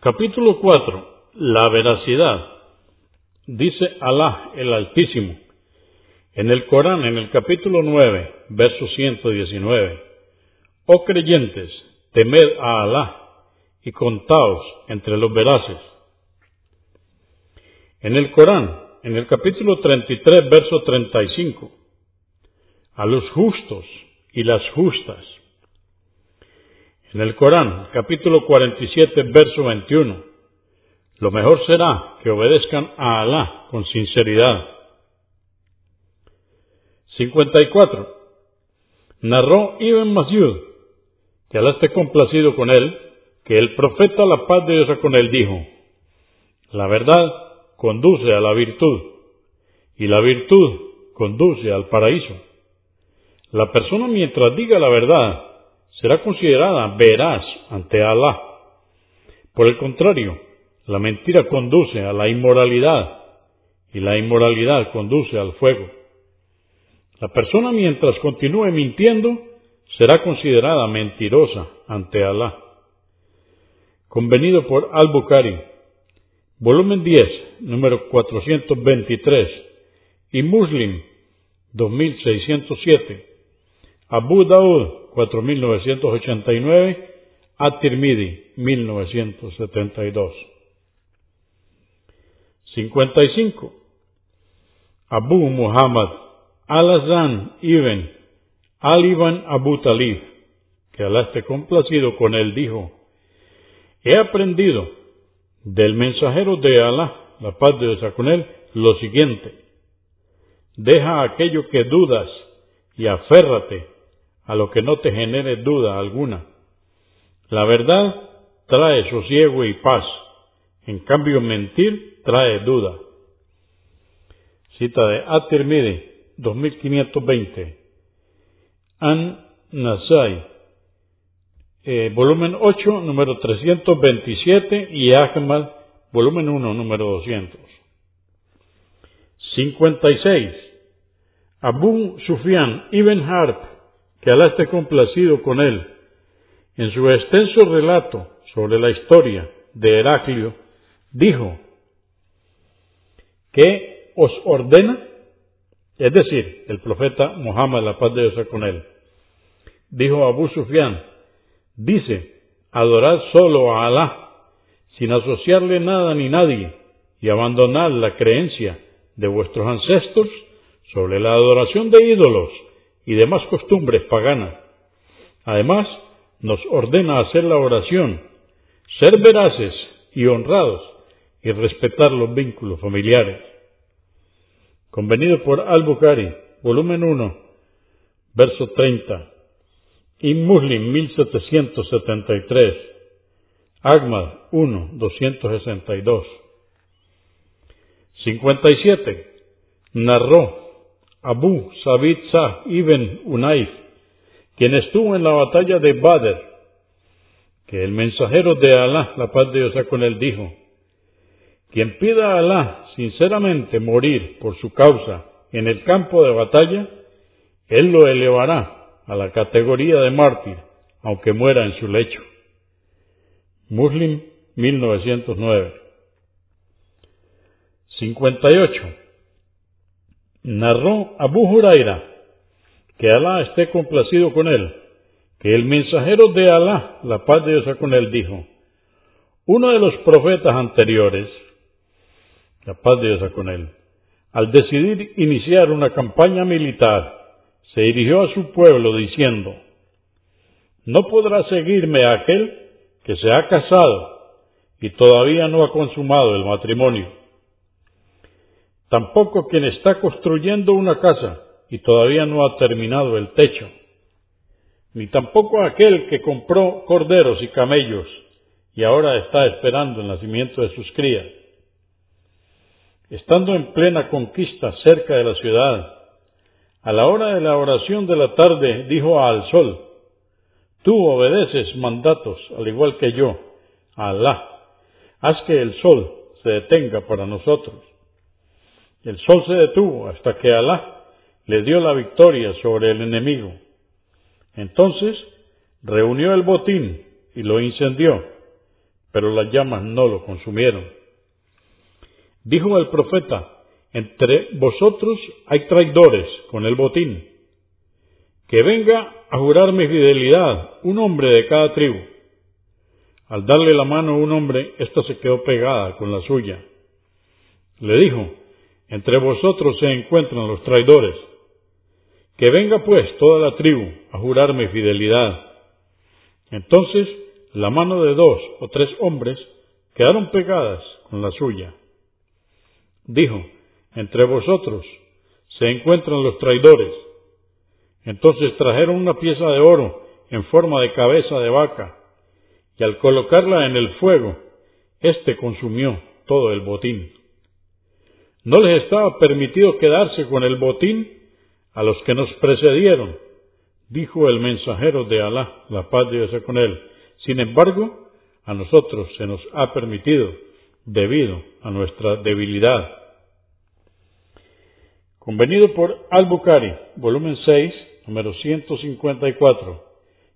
Capítulo 4. La veracidad. Dice Alá el Altísimo en el Corán, en el capítulo 9, verso 119. Oh creyentes, temed a Alá y contaos entre los veraces. En el Corán, en el capítulo 33, verso 35. A los justos y las justas. En el Corán, capítulo 47, verso 21. Lo mejor será que obedezcan a Alá con sinceridad. 54. Narró Ibn Masud, que Alá esté complacido con él, que el profeta, la paz de Dios con él, dijo, la verdad conduce a la virtud, y la virtud conduce al paraíso. La persona mientras diga la verdad será considerada veraz ante Alá. Por el contrario, la mentira conduce a la inmoralidad y la inmoralidad conduce al fuego. La persona mientras continúe mintiendo será considerada mentirosa ante Alá. Convenido por Al-Bukhari, volumen 10, número 423, y Muslim, 2607, Abu Daud, 4989, At-Tirmidhi, 1972. 55. Abu Muhammad Al-Azan ibn Al-Iban Abu Talib, que Alá esté complacido con él, dijo, He aprendido del mensajero de Alá, la paz de Dios con él, lo siguiente, deja aquello que dudas y aférrate a lo que no te genere duda alguna. La verdad trae sosiego y paz, en cambio mentir trae duda. Cita de At-Tirmidhi, 2520. An Nasai, eh, volumen 8, número 327, y Ahmad, volumen 1, número 200. 56. Abu Sufyan ibn Harb, que Alá esté complacido con él, en su extenso relato sobre la historia de Heraclio, dijo, que os ordena, es decir, el profeta Muhammad, la paz de Dios con él, dijo Abu Sufyan, dice, adorad solo a Alá, sin asociarle nada ni nadie, y abandonad la creencia de vuestros ancestros sobre la adoración de ídolos y demás costumbres paganas. Además, nos ordena hacer la oración, ser veraces y honrados, y respetar los vínculos familiares. Convenido por Al-Bukhari, volumen 1, verso 30. Y Muslim 1773. Ahmad 1, 262. 57. Narró Abu Sabit Sah ibn Unayf, quien estuvo en la batalla de Badr, que el mensajero de Alá, la paz de Dios con él, dijo, quien pida a Alá sinceramente morir por su causa en el campo de batalla, Él lo elevará a la categoría de mártir, aunque muera en su lecho. Muslim 1909 58. Narró Abu Huraira, que Alá esté complacido con él, que el mensajero de Alá, la paz de Dios con él, dijo, uno de los profetas anteriores, la paz de Dios con él, al decidir iniciar una campaña militar, se dirigió a su pueblo diciendo, no podrá seguirme aquel que se ha casado y todavía no ha consumado el matrimonio. Tampoco quien está construyendo una casa y todavía no ha terminado el techo. Ni tampoco aquel que compró corderos y camellos y ahora está esperando el nacimiento de sus crías. Estando en plena conquista cerca de la ciudad, a la hora de la oración de la tarde dijo al sol, Tú obedeces mandatos, al igual que yo, a Alá. Haz que el sol se detenga para nosotros. El sol se detuvo hasta que Alá le dio la victoria sobre el enemigo. Entonces reunió el botín y lo incendió, pero las llamas no lo consumieron. Dijo el profeta, entre vosotros hay traidores con el botín. Que venga a jurar mi fidelidad un hombre de cada tribu. Al darle la mano a un hombre, ésta se quedó pegada con la suya. Le dijo, entre vosotros se encuentran los traidores. Que venga pues toda la tribu a jurar mi fidelidad. Entonces la mano de dos o tres hombres quedaron pegadas con la suya. Dijo, entre vosotros se encuentran los traidores. Entonces trajeron una pieza de oro en forma de cabeza de vaca, y al colocarla en el fuego, éste consumió todo el botín. No les estaba permitido quedarse con el botín a los que nos precedieron, dijo el mensajero de Alá, la paz de Dios con él. Sin embargo, a nosotros se nos ha permitido debido a nuestra debilidad. Convenido por Al-Bukhari, volumen 6, número 154,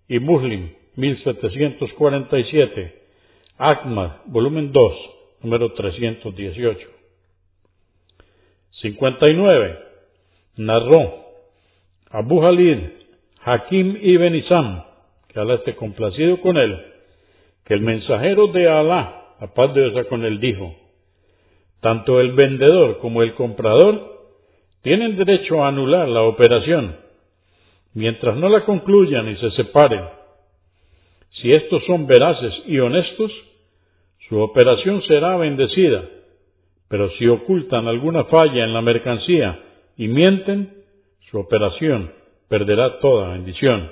y Muslim, 1747, Ahmad, volumen 2, número 318. 59. Narró Abu Halid, Hakim ibn Isam, que Alá esté complacido con él, que el mensajero de Alá, la paz de Dios con él, dijo, tanto el vendedor como el comprador tienen derecho a anular la operación mientras no la concluyan y se separen. Si estos son veraces y honestos, su operación será bendecida, pero si ocultan alguna falla en la mercancía y mienten, su operación perderá toda bendición.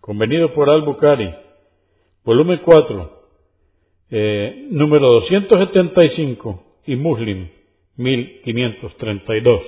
Convenido por Al-Bukhari, volumen 4, eh, número 275 y Muslim 1532.